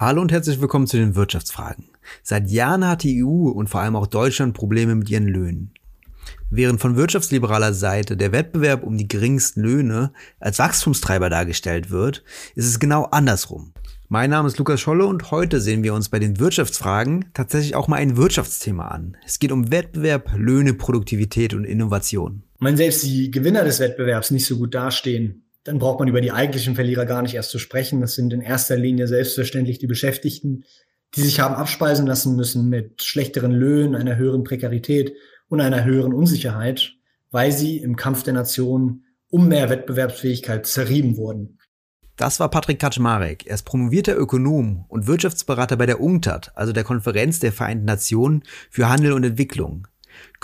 Hallo und herzlich willkommen zu den Wirtschaftsfragen. Seit Jahren hat die EU und vor allem auch Deutschland Probleme mit ihren Löhnen. Während von wirtschaftsliberaler Seite der Wettbewerb um die geringsten Löhne als Wachstumstreiber dargestellt wird, ist es genau andersrum. Mein Name ist Lukas Scholle und heute sehen wir uns bei den Wirtschaftsfragen tatsächlich auch mal ein Wirtschaftsthema an. Es geht um Wettbewerb, Löhne, Produktivität und Innovation. Wenn selbst die Gewinner des Wettbewerbs nicht so gut dastehen, dann braucht man über die eigentlichen Verlierer gar nicht erst zu sprechen. Das sind in erster Linie selbstverständlich die Beschäftigten, die sich haben abspeisen lassen müssen mit schlechteren Löhnen, einer höheren Prekarität und einer höheren Unsicherheit, weil sie im Kampf der Nationen um mehr Wettbewerbsfähigkeit zerrieben wurden. Das war Patrick Kaczmarek. Er ist promovierter Ökonom und Wirtschaftsberater bei der UNCTAD, also der Konferenz der Vereinten Nationen für Handel und Entwicklung.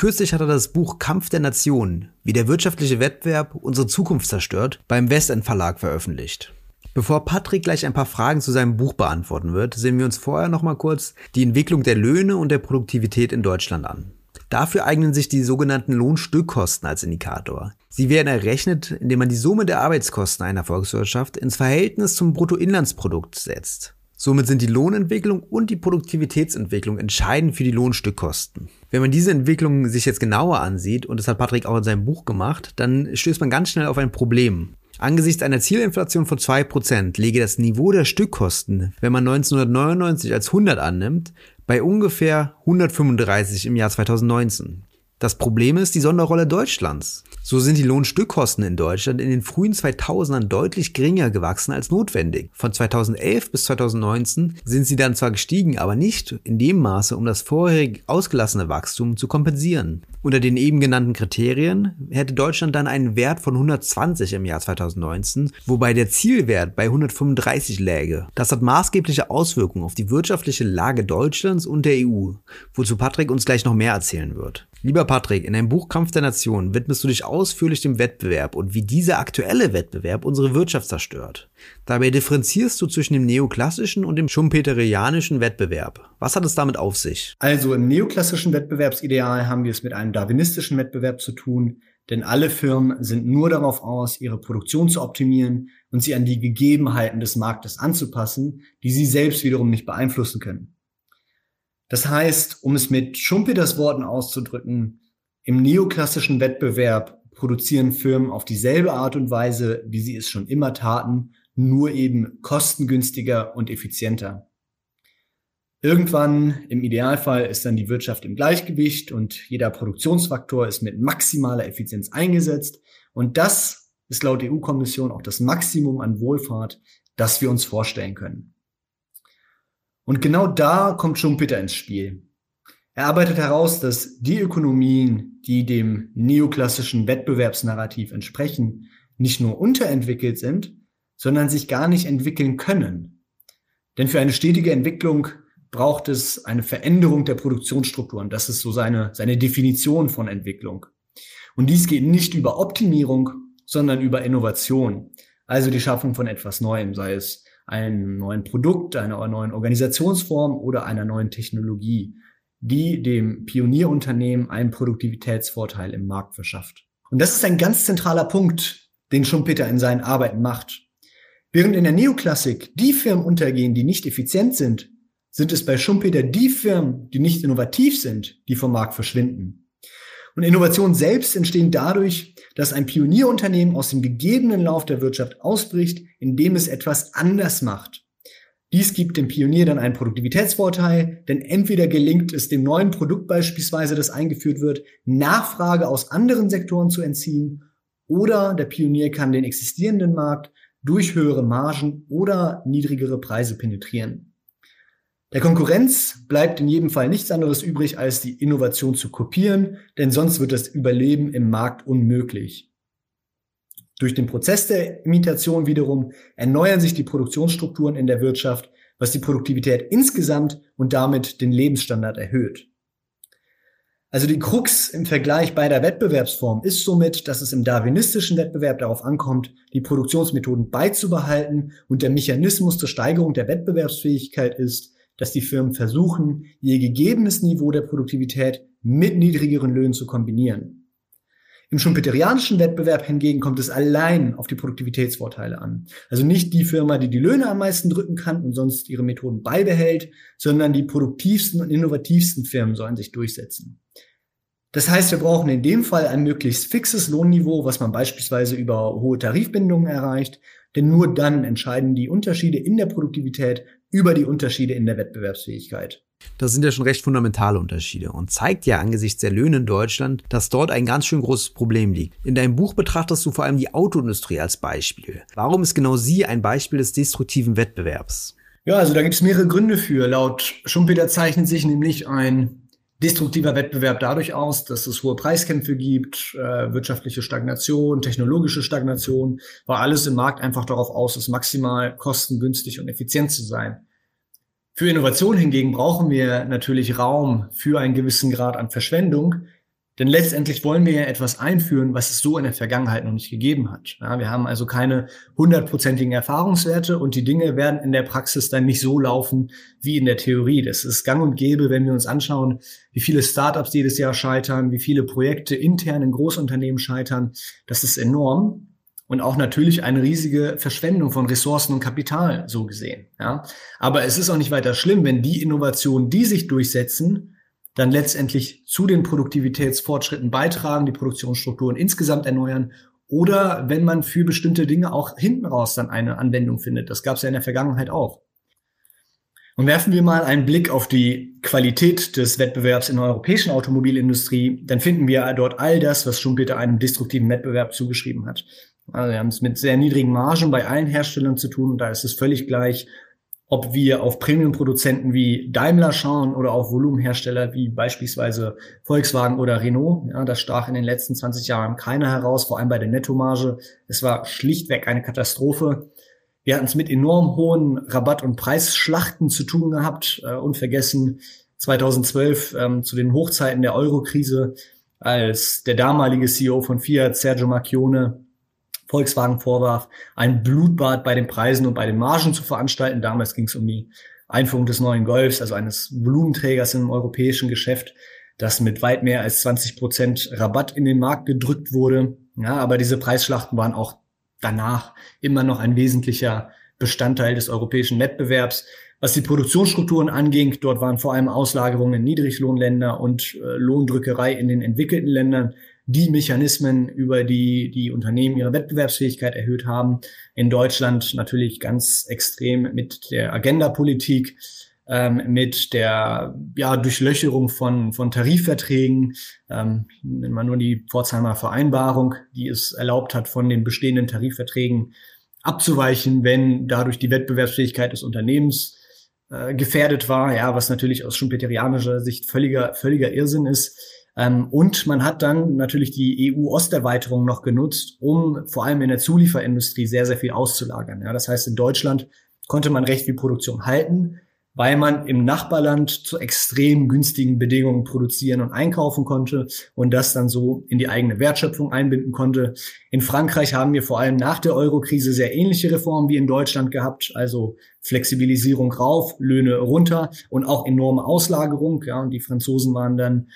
Kürzlich hat er das Buch Kampf der Nationen, wie der wirtschaftliche Wettbewerb unsere Zukunft zerstört, beim Westend Verlag veröffentlicht. Bevor Patrick gleich ein paar Fragen zu seinem Buch beantworten wird, sehen wir uns vorher nochmal kurz die Entwicklung der Löhne und der Produktivität in Deutschland an. Dafür eignen sich die sogenannten Lohnstückkosten als Indikator. Sie werden errechnet, indem man die Summe der Arbeitskosten einer Volkswirtschaft ins Verhältnis zum Bruttoinlandsprodukt setzt. Somit sind die Lohnentwicklung und die Produktivitätsentwicklung entscheidend für die Lohnstückkosten. Wenn man diese Entwicklung sich jetzt genauer ansieht, und das hat Patrick auch in seinem Buch gemacht, dann stößt man ganz schnell auf ein Problem. Angesichts einer Zielinflation von 2% lege das Niveau der Stückkosten, wenn man 1999 als 100 annimmt, bei ungefähr 135 im Jahr 2019. Das Problem ist die Sonderrolle Deutschlands. So sind die Lohnstückkosten in Deutschland in den frühen 2000ern deutlich geringer gewachsen als notwendig. Von 2011 bis 2019 sind sie dann zwar gestiegen, aber nicht in dem Maße, um das vorherig ausgelassene Wachstum zu kompensieren. Unter den eben genannten Kriterien hätte Deutschland dann einen Wert von 120 im Jahr 2019, wobei der Zielwert bei 135 läge. Das hat maßgebliche Auswirkungen auf die wirtschaftliche Lage Deutschlands und der EU, wozu Patrick uns gleich noch mehr erzählen wird. Lieber Patrick, in deinem Buch Kampf der Nationen widmest du dich ausführlich dem Wettbewerb und wie dieser aktuelle Wettbewerb unsere Wirtschaft zerstört. Dabei differenzierst du zwischen dem neoklassischen und dem schumpeterianischen Wettbewerb. Was hat es damit auf sich? Also im neoklassischen Wettbewerbsideal haben wir es mit einem darwinistischen Wettbewerb zu tun, denn alle Firmen sind nur darauf aus, ihre Produktion zu optimieren und sie an die Gegebenheiten des Marktes anzupassen, die sie selbst wiederum nicht beeinflussen können. Das heißt, um es mit Schumpeters Worten auszudrücken, im neoklassischen Wettbewerb produzieren Firmen auf dieselbe Art und Weise, wie sie es schon immer taten, nur eben kostengünstiger und effizienter. Irgendwann, im Idealfall, ist dann die Wirtschaft im Gleichgewicht und jeder Produktionsfaktor ist mit maximaler Effizienz eingesetzt. Und das ist laut EU-Kommission auch das Maximum an Wohlfahrt, das wir uns vorstellen können. Und genau da kommt Schumpeter ins Spiel. Er arbeitet heraus, dass die Ökonomien, die dem neoklassischen Wettbewerbsnarrativ entsprechen, nicht nur unterentwickelt sind, sondern sich gar nicht entwickeln können. Denn für eine stetige Entwicklung braucht es eine Veränderung der Produktionsstrukturen. Das ist so seine, seine Definition von Entwicklung. Und dies geht nicht über Optimierung, sondern über Innovation. Also die Schaffung von etwas Neuem, sei es einem neuen Produkt, einer neuen Organisationsform oder einer neuen Technologie, die dem Pionierunternehmen einen Produktivitätsvorteil im Markt verschafft. Und das ist ein ganz zentraler Punkt, den Schumpeter in seinen Arbeiten macht. Während in der Neoklassik die Firmen untergehen, die nicht effizient sind, sind es bei Schumpeter die Firmen, die nicht innovativ sind, die vom Markt verschwinden. Und Innovationen selbst entstehen dadurch, dass ein Pionierunternehmen aus dem gegebenen Lauf der Wirtschaft ausbricht, indem es etwas anders macht. Dies gibt dem Pionier dann einen Produktivitätsvorteil, denn entweder gelingt es dem neuen Produkt beispielsweise, das eingeführt wird, Nachfrage aus anderen Sektoren zu entziehen, oder der Pionier kann den existierenden Markt durch höhere Margen oder niedrigere Preise penetrieren. Der Konkurrenz bleibt in jedem Fall nichts anderes übrig, als die Innovation zu kopieren, denn sonst wird das Überleben im Markt unmöglich. Durch den Prozess der Imitation wiederum erneuern sich die Produktionsstrukturen in der Wirtschaft, was die Produktivität insgesamt und damit den Lebensstandard erhöht. Also die Krux im Vergleich beider Wettbewerbsformen ist somit, dass es im darwinistischen Wettbewerb darauf ankommt, die Produktionsmethoden beizubehalten und der Mechanismus zur Steigerung der Wettbewerbsfähigkeit ist, dass die Firmen versuchen, ihr gegebenes Niveau der Produktivität mit niedrigeren Löhnen zu kombinieren. Im schumpeterianischen Wettbewerb hingegen kommt es allein auf die Produktivitätsvorteile an. Also nicht die Firma, die die Löhne am meisten drücken kann und sonst ihre Methoden beibehält, sondern die produktivsten und innovativsten Firmen sollen sich durchsetzen. Das heißt, wir brauchen in dem Fall ein möglichst fixes Lohnniveau, was man beispielsweise über hohe Tarifbindungen erreicht, denn nur dann entscheiden die Unterschiede in der Produktivität über die Unterschiede in der Wettbewerbsfähigkeit. Das sind ja schon recht fundamentale Unterschiede und zeigt ja angesichts der Löhne in Deutschland, dass dort ein ganz schön großes Problem liegt. In deinem Buch betrachtest du vor allem die Autoindustrie als Beispiel. Warum ist genau sie ein Beispiel des destruktiven Wettbewerbs? Ja, also da gibt es mehrere Gründe für. Laut Schumpeter zeichnet sich nämlich ein destruktiver Wettbewerb dadurch aus, dass es hohe Preiskämpfe gibt, äh, wirtschaftliche Stagnation, technologische Stagnation, war alles im Markt einfach darauf aus, es maximal kostengünstig und effizient zu sein. Für Innovation hingegen brauchen wir natürlich Raum für einen gewissen Grad an Verschwendung, denn letztendlich wollen wir ja etwas einführen, was es so in der Vergangenheit noch nicht gegeben hat. Ja, wir haben also keine hundertprozentigen Erfahrungswerte und die Dinge werden in der Praxis dann nicht so laufen wie in der Theorie. Das ist gang und gäbe, wenn wir uns anschauen, wie viele Startups jedes Jahr scheitern, wie viele Projekte intern in Großunternehmen scheitern. Das ist enorm und auch natürlich eine riesige Verschwendung von Ressourcen und Kapital so gesehen. Ja. Aber es ist auch nicht weiter schlimm, wenn die Innovationen, die sich durchsetzen, dann letztendlich zu den Produktivitätsfortschritten beitragen, die Produktionsstrukturen insgesamt erneuern oder wenn man für bestimmte Dinge auch hinten raus dann eine Anwendung findet. Das gab es ja in der Vergangenheit auch. Und werfen wir mal einen Blick auf die Qualität des Wettbewerbs in der europäischen Automobilindustrie, dann finden wir dort all das, was Schumpeter einem destruktiven Wettbewerb zugeschrieben hat. Also wir haben es mit sehr niedrigen Margen bei allen Herstellern zu tun und da ist es völlig gleich, ob wir auf Premium-Produzenten wie Daimler schauen oder auf Volumenhersteller wie beispielsweise Volkswagen oder Renault. Ja, das stach in den letzten 20 Jahren keiner heraus, vor allem bei der Nettomarge. Es war schlichtweg eine Katastrophe. Wir hatten es mit enorm hohen Rabatt- und Preisschlachten zu tun gehabt. Äh, unvergessen 2012 ähm, zu den Hochzeiten der Euro-Krise, als der damalige CEO von Fiat, Sergio Macchione, Volkswagen vorwarf, ein Blutbad bei den Preisen und bei den Margen zu veranstalten. Damals ging es um die Einführung des neuen Golfs, also eines Volumenträgers im europäischen Geschäft, das mit weit mehr als 20 Prozent Rabatt in den Markt gedrückt wurde. Ja, aber diese Preisschlachten waren auch danach immer noch ein wesentlicher Bestandteil des europäischen Wettbewerbs. Was die Produktionsstrukturen anging, dort waren vor allem Auslagerungen in Niedriglohnländer und äh, Lohndrückerei in den entwickelten Ländern die Mechanismen, über die die Unternehmen ihre Wettbewerbsfähigkeit erhöht haben. In Deutschland natürlich ganz extrem mit der Agenda-Politik, ähm, mit der ja, Durchlöcherung von, von Tarifverträgen, ähm, wenn man nur die Pforzheimer Vereinbarung, die es erlaubt hat, von den bestehenden Tarifverträgen abzuweichen, wenn dadurch die Wettbewerbsfähigkeit des Unternehmens äh, gefährdet war, ja, was natürlich aus schumpeterianischer Sicht völliger, völliger Irrsinn ist. Ähm, und man hat dann natürlich die EU-Osterweiterung noch genutzt, um vor allem in der Zulieferindustrie sehr, sehr viel auszulagern. Ja, das heißt, in Deutschland konnte man recht viel Produktion halten, weil man im Nachbarland zu extrem günstigen Bedingungen produzieren und einkaufen konnte und das dann so in die eigene Wertschöpfung einbinden konnte. In Frankreich haben wir vor allem nach der Euro-Krise sehr ähnliche Reformen wie in Deutschland gehabt, also Flexibilisierung rauf, Löhne runter und auch enorme Auslagerung. Ja, und die Franzosen waren dann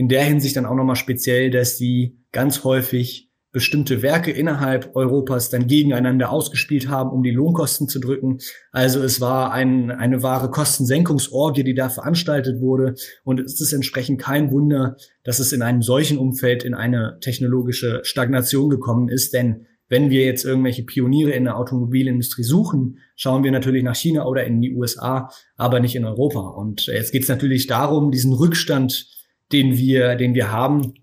in der Hinsicht dann auch nochmal speziell, dass sie ganz häufig bestimmte Werke innerhalb Europas dann gegeneinander ausgespielt haben, um die Lohnkosten zu drücken. Also es war ein, eine wahre Kostensenkungsorgie, die da veranstaltet wurde. Und es ist entsprechend kein Wunder, dass es in einem solchen Umfeld in eine technologische Stagnation gekommen ist. Denn wenn wir jetzt irgendwelche Pioniere in der Automobilindustrie suchen, schauen wir natürlich nach China oder in die USA, aber nicht in Europa. Und jetzt geht es natürlich darum, diesen Rückstand den wir, den wir haben,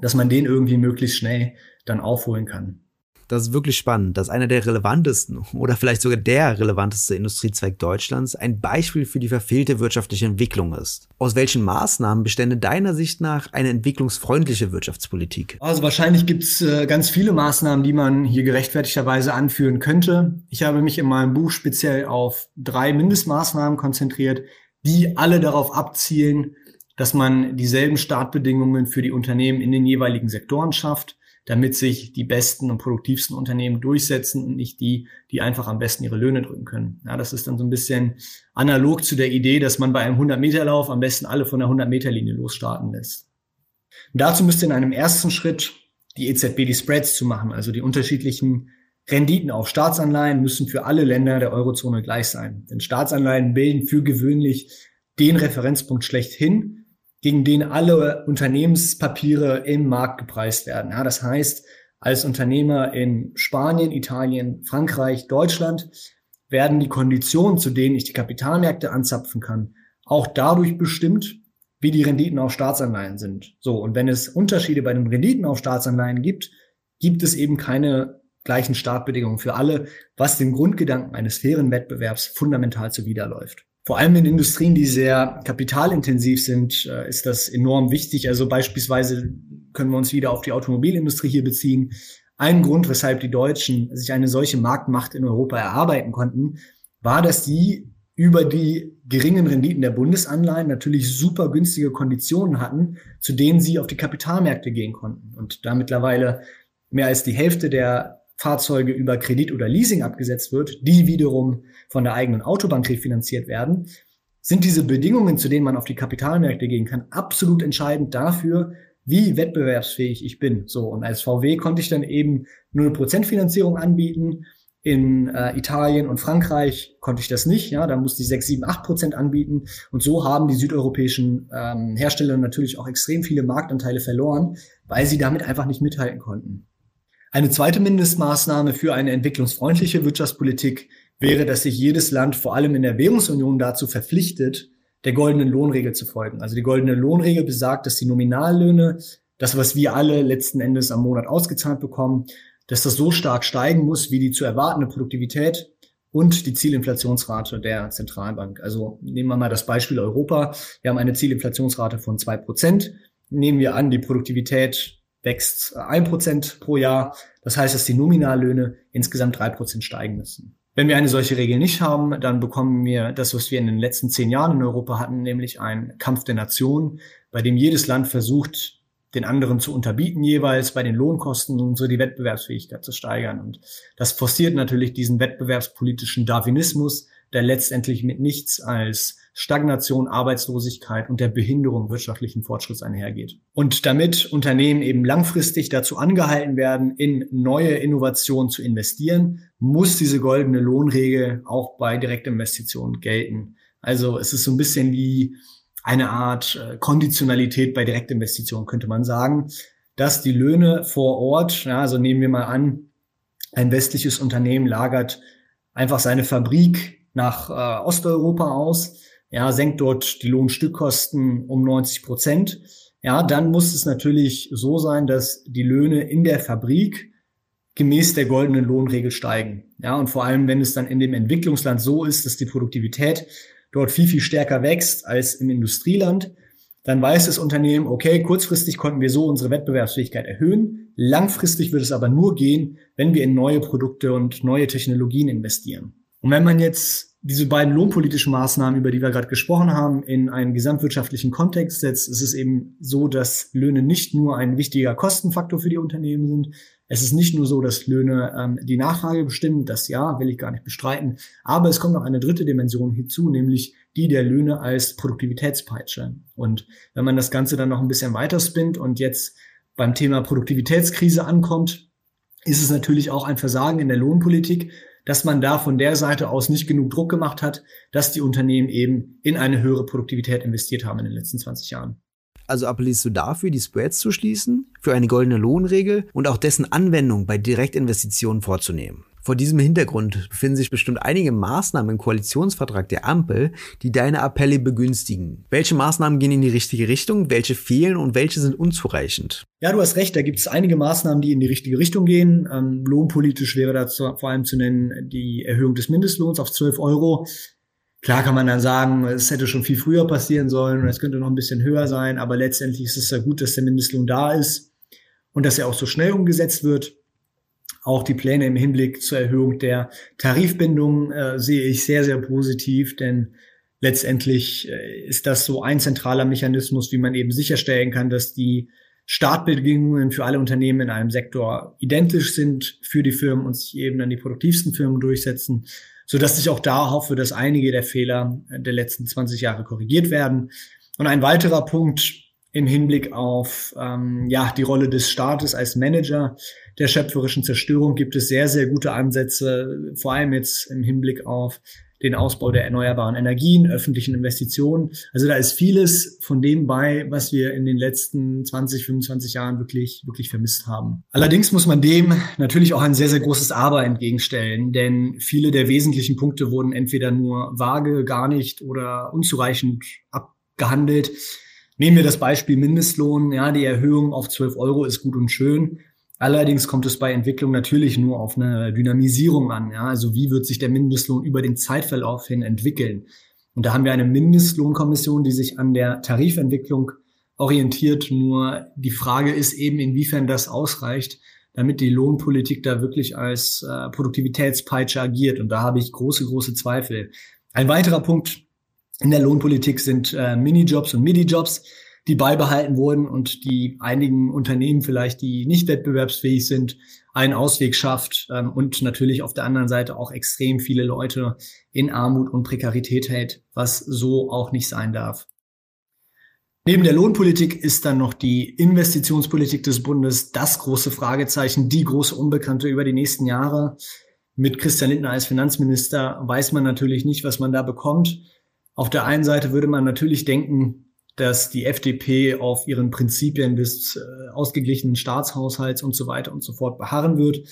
dass man den irgendwie möglichst schnell dann aufholen kann. Das ist wirklich spannend, dass einer der relevantesten oder vielleicht sogar der relevanteste Industriezweig Deutschlands ein Beispiel für die verfehlte wirtschaftliche Entwicklung ist. Aus welchen Maßnahmen bestände deiner Sicht nach eine entwicklungsfreundliche Wirtschaftspolitik? Also wahrscheinlich gibt es äh, ganz viele Maßnahmen, die man hier gerechtfertigterweise anführen könnte. Ich habe mich in meinem Buch speziell auf drei Mindestmaßnahmen konzentriert, die alle darauf abzielen, dass man dieselben Startbedingungen für die Unternehmen in den jeweiligen Sektoren schafft, damit sich die besten und produktivsten Unternehmen durchsetzen und nicht die, die einfach am besten ihre Löhne drücken können. Ja, das ist dann so ein bisschen analog zu der Idee, dass man bei einem 100-Meter-Lauf am besten alle von der 100-Meter-Linie losstarten lässt. Und dazu müsste in einem ersten Schritt die EZB die Spreads zu machen, also die unterschiedlichen Renditen auf Staatsanleihen müssen für alle Länder der Eurozone gleich sein. Denn Staatsanleihen bilden für gewöhnlich den Referenzpunkt schlechthin, gegen den alle Unternehmenspapiere im Markt gepreist werden. Ja, das heißt, als Unternehmer in Spanien, Italien, Frankreich, Deutschland werden die Konditionen, zu denen ich die Kapitalmärkte anzapfen kann, auch dadurch bestimmt, wie die Renditen auf Staatsanleihen sind. So, und wenn es Unterschiede bei den Renditen auf Staatsanleihen gibt, gibt es eben keine gleichen Startbedingungen für alle, was dem Grundgedanken eines fairen Wettbewerbs fundamental zuwiderläuft. Vor allem in Industrien, die sehr kapitalintensiv sind, äh, ist das enorm wichtig. Also beispielsweise können wir uns wieder auf die Automobilindustrie hier beziehen. Ein Grund, weshalb die Deutschen sich eine solche Marktmacht in Europa erarbeiten konnten, war, dass sie über die geringen Renditen der Bundesanleihen natürlich super günstige Konditionen hatten, zu denen sie auf die Kapitalmärkte gehen konnten. Und da mittlerweile mehr als die Hälfte der Fahrzeuge über Kredit oder Leasing abgesetzt wird, die wiederum von der eigenen Autobank refinanziert werden, sind diese Bedingungen, zu denen man auf die Kapitalmärkte gehen kann, absolut entscheidend dafür, wie wettbewerbsfähig ich bin. So, und als VW konnte ich dann eben 0% Finanzierung anbieten. In äh, Italien und Frankreich konnte ich das nicht. Ja, da musste ich 6, 7, 8 Prozent anbieten. Und so haben die südeuropäischen ähm, Hersteller natürlich auch extrem viele Marktanteile verloren, weil sie damit einfach nicht mithalten konnten. Eine zweite Mindestmaßnahme für eine entwicklungsfreundliche Wirtschaftspolitik wäre, dass sich jedes Land vor allem in der Währungsunion dazu verpflichtet, der goldenen Lohnregel zu folgen. Also die goldene Lohnregel besagt, dass die Nominallöhne, das, was wir alle letzten Endes am Monat ausgezahlt bekommen, dass das so stark steigen muss, wie die zu erwartende Produktivität und die Zielinflationsrate der Zentralbank. Also nehmen wir mal das Beispiel Europa. Wir haben eine Zielinflationsrate von zwei Prozent. Nehmen wir an, die Produktivität wächst ein Prozent pro Jahr. Das heißt, dass die Nominallöhne insgesamt drei Prozent steigen müssen. Wenn wir eine solche Regel nicht haben, dann bekommen wir das, was wir in den letzten zehn Jahren in Europa hatten, nämlich einen Kampf der Nationen, bei dem jedes Land versucht, den anderen zu unterbieten jeweils bei den Lohnkosten und so die Wettbewerbsfähigkeit zu steigern. Und das forciert natürlich diesen wettbewerbspolitischen Darwinismus, der letztendlich mit nichts als Stagnation, Arbeitslosigkeit und der Behinderung wirtschaftlichen Fortschritts einhergeht. Und damit Unternehmen eben langfristig dazu angehalten werden, in neue Innovationen zu investieren, muss diese goldene Lohnregel auch bei Direktinvestitionen gelten. Also es ist so ein bisschen wie eine Art äh, Konditionalität bei Direktinvestitionen, könnte man sagen, dass die Löhne vor Ort, ja, also nehmen wir mal an, ein westliches Unternehmen lagert einfach seine Fabrik nach äh, Osteuropa aus ja, senkt dort die Lohnstückkosten um 90 Prozent, ja, dann muss es natürlich so sein, dass die Löhne in der Fabrik gemäß der goldenen Lohnregel steigen. Ja, und vor allem, wenn es dann in dem Entwicklungsland so ist, dass die Produktivität dort viel, viel stärker wächst als im Industrieland, dann weiß das Unternehmen, okay, kurzfristig konnten wir so unsere Wettbewerbsfähigkeit erhöhen. Langfristig wird es aber nur gehen, wenn wir in neue Produkte und neue Technologien investieren. Und wenn man jetzt diese beiden lohnpolitischen Maßnahmen, über die wir gerade gesprochen haben, in einen gesamtwirtschaftlichen Kontext setzt, ist es eben so, dass Löhne nicht nur ein wichtiger Kostenfaktor für die Unternehmen sind. Es ist nicht nur so, dass Löhne ähm, die Nachfrage bestimmen, das ja, will ich gar nicht bestreiten, aber es kommt noch eine dritte Dimension hinzu, nämlich die der Löhne als Produktivitätspeitsche. Und wenn man das Ganze dann noch ein bisschen weiter spinnt und jetzt beim Thema Produktivitätskrise ankommt, ist es natürlich auch ein Versagen in der Lohnpolitik, dass man da von der Seite aus nicht genug Druck gemacht hat, dass die Unternehmen eben in eine höhere Produktivität investiert haben in den letzten 20 Jahren. Also appellierst du dafür, die Spreads zu schließen, für eine goldene Lohnregel und auch dessen Anwendung bei Direktinvestitionen vorzunehmen? Vor diesem Hintergrund befinden sich bestimmt einige Maßnahmen im Koalitionsvertrag der Ampel, die deine Appelle begünstigen. Welche Maßnahmen gehen in die richtige Richtung, welche fehlen und welche sind unzureichend? Ja, du hast recht, da gibt es einige Maßnahmen, die in die richtige Richtung gehen. Ähm, lohnpolitisch wäre dazu vor allem zu nennen die Erhöhung des Mindestlohns auf 12 Euro. Klar kann man dann sagen, es hätte schon viel früher passieren sollen und es könnte noch ein bisschen höher sein, aber letztendlich ist es ja gut, dass der Mindestlohn da ist und dass er auch so schnell umgesetzt wird. Auch die Pläne im Hinblick zur Erhöhung der Tarifbindung äh, sehe ich sehr, sehr positiv, denn letztendlich äh, ist das so ein zentraler Mechanismus, wie man eben sicherstellen kann, dass die Startbedingungen für alle Unternehmen in einem Sektor identisch sind für die Firmen und sich eben dann die produktivsten Firmen durchsetzen, so dass ich auch da hoffe, dass einige der Fehler der letzten 20 Jahre korrigiert werden. Und ein weiterer Punkt im Hinblick auf ähm, ja die Rolle des Staates als Manager der schöpferischen Zerstörung gibt es sehr sehr gute Ansätze, vor allem jetzt im Hinblick auf den Ausbau der erneuerbaren Energien, öffentlichen Investitionen. Also da ist vieles von dem bei, was wir in den letzten 20, 25 Jahren wirklich, wirklich vermisst haben. Allerdings muss man dem natürlich auch ein sehr, sehr großes Aber entgegenstellen, denn viele der wesentlichen Punkte wurden entweder nur vage, gar nicht oder unzureichend abgehandelt. Nehmen wir das Beispiel Mindestlohn. Ja, die Erhöhung auf 12 Euro ist gut und schön. Allerdings kommt es bei Entwicklung natürlich nur auf eine Dynamisierung an. Ja? Also wie wird sich der Mindestlohn über den Zeitverlauf hin entwickeln? Und da haben wir eine Mindestlohnkommission, die sich an der Tarifentwicklung orientiert. Nur die Frage ist eben, inwiefern das ausreicht, damit die Lohnpolitik da wirklich als äh, Produktivitätspeitsche agiert. Und da habe ich große, große Zweifel. Ein weiterer Punkt in der Lohnpolitik sind äh, Minijobs und Midijobs die beibehalten wurden und die einigen Unternehmen vielleicht, die nicht wettbewerbsfähig sind, einen Ausweg schafft ähm, und natürlich auf der anderen Seite auch extrem viele Leute in Armut und Prekarität hält, was so auch nicht sein darf. Neben der Lohnpolitik ist dann noch die Investitionspolitik des Bundes das große Fragezeichen, die große Unbekannte über die nächsten Jahre. Mit Christian Lindner als Finanzminister weiß man natürlich nicht, was man da bekommt. Auf der einen Seite würde man natürlich denken, dass die FDP auf ihren Prinzipien des äh, ausgeglichenen Staatshaushalts und so weiter und so fort beharren wird.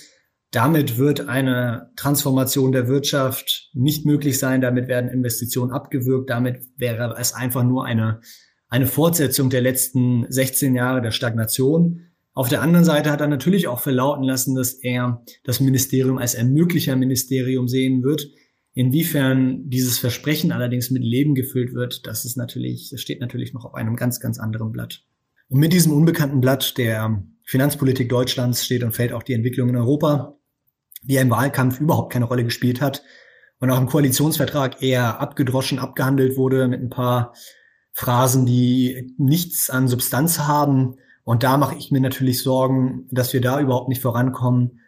Damit wird eine Transformation der Wirtschaft nicht möglich sein. Damit werden Investitionen abgewürgt. Damit wäre es einfach nur eine, eine Fortsetzung der letzten 16 Jahre der Stagnation. Auf der anderen Seite hat er natürlich auch verlauten lassen, dass er das Ministerium als Ermöglicher-Ministerium sehen wird. Inwiefern dieses Versprechen allerdings mit Leben gefüllt wird, das ist natürlich, das steht natürlich noch auf einem ganz, ganz anderen Blatt. Und mit diesem unbekannten Blatt der Finanzpolitik Deutschlands steht und fällt auch die Entwicklung in Europa, die im Wahlkampf überhaupt keine Rolle gespielt hat und auch im Koalitionsvertrag eher abgedroschen, abgehandelt wurde mit ein paar Phrasen, die nichts an Substanz haben. Und da mache ich mir natürlich Sorgen, dass wir da überhaupt nicht vorankommen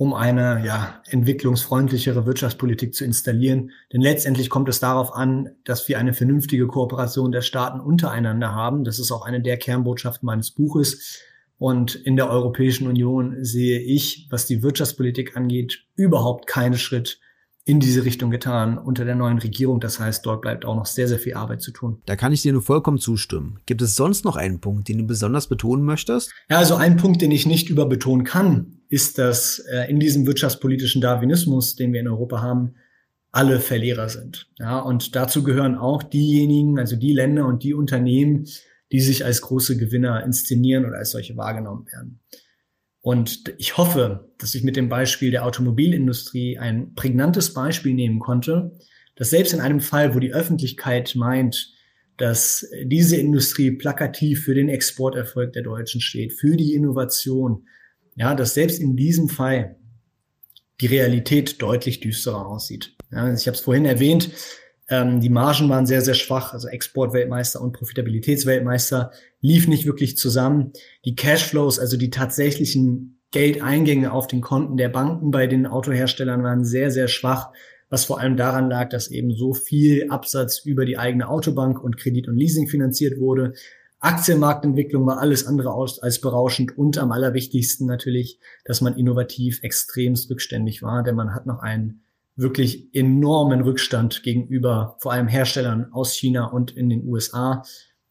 um eine ja, entwicklungsfreundlichere Wirtschaftspolitik zu installieren. Denn letztendlich kommt es darauf an, dass wir eine vernünftige Kooperation der Staaten untereinander haben. Das ist auch eine der Kernbotschaften meines Buches. Und in der Europäischen Union sehe ich, was die Wirtschaftspolitik angeht, überhaupt keinen Schritt in diese Richtung getan unter der neuen Regierung. Das heißt, dort bleibt auch noch sehr, sehr viel Arbeit zu tun. Da kann ich dir nur vollkommen zustimmen. Gibt es sonst noch einen Punkt, den du besonders betonen möchtest? Ja, also ein Punkt, den ich nicht überbetonen kann, ist, dass äh, in diesem wirtschaftspolitischen Darwinismus, den wir in Europa haben, alle Verlierer sind. Ja, und dazu gehören auch diejenigen, also die Länder und die Unternehmen, die sich als große Gewinner inszenieren oder als solche wahrgenommen werden. Und ich hoffe, dass ich mit dem Beispiel der Automobilindustrie ein prägnantes Beispiel nehmen konnte, dass selbst in einem Fall, wo die Öffentlichkeit meint, dass diese Industrie plakativ für den Exporterfolg der Deutschen steht, für die Innovation, ja, dass selbst in diesem Fall die Realität deutlich düsterer aussieht. Ja, ich habe es vorhin erwähnt, ähm, die Margen waren sehr, sehr schwach, also Exportweltmeister und Profitabilitätsweltmeister lief nicht wirklich zusammen. Die Cashflows, also die tatsächlichen Geldeingänge auf den Konten der Banken bei den Autoherstellern waren sehr, sehr schwach, was vor allem daran lag, dass eben so viel Absatz über die eigene Autobank und Kredit und Leasing finanziert wurde, Aktienmarktentwicklung war alles andere als berauschend und am allerwichtigsten natürlich, dass man innovativ extremst rückständig war, denn man hat noch einen wirklich enormen Rückstand gegenüber vor allem Herstellern aus China und in den USA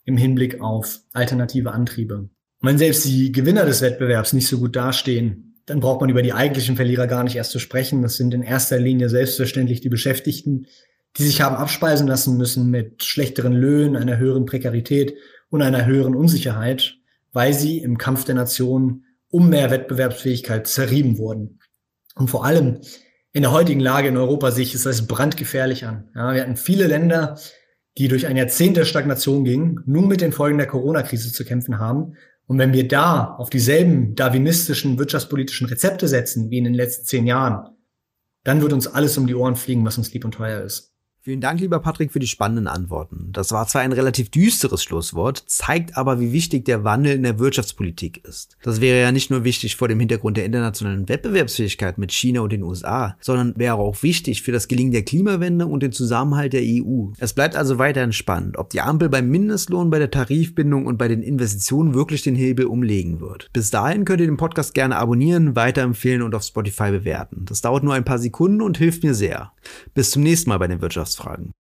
im Hinblick auf alternative Antriebe. Wenn selbst die Gewinner des Wettbewerbs nicht so gut dastehen, dann braucht man über die eigentlichen Verlierer gar nicht erst zu sprechen. Das sind in erster Linie selbstverständlich die Beschäftigten, die sich haben abspeisen lassen müssen mit schlechteren Löhnen, einer höheren Prekarität und einer höheren Unsicherheit, weil sie im Kampf der Nationen um mehr Wettbewerbsfähigkeit zerrieben wurden. Und vor allem in der heutigen Lage in Europa sehe ich es als brandgefährlich an. Ja, wir hatten viele Länder, die durch ein Jahrzehnt der Stagnation gingen, nun mit den Folgen der Corona-Krise zu kämpfen haben. Und wenn wir da auf dieselben darwinistischen wirtschaftspolitischen Rezepte setzen wie in den letzten zehn Jahren, dann wird uns alles um die Ohren fliegen, was uns lieb und teuer ist. Vielen Dank, lieber Patrick, für die spannenden Antworten. Das war zwar ein relativ düsteres Schlusswort, zeigt aber, wie wichtig der Wandel in der Wirtschaftspolitik ist. Das wäre ja nicht nur wichtig vor dem Hintergrund der internationalen Wettbewerbsfähigkeit mit China und den USA, sondern wäre auch wichtig für das Gelingen der Klimawende und den Zusammenhalt der EU. Es bleibt also weiterhin spannend, ob die Ampel beim Mindestlohn, bei der Tarifbindung und bei den Investitionen wirklich den Hebel umlegen wird. Bis dahin könnt ihr den Podcast gerne abonnieren, weiterempfehlen und auf Spotify bewerten. Das dauert nur ein paar Sekunden und hilft mir sehr. Bis zum nächsten Mal bei den Wirtschafts Wirtschaftsfragen.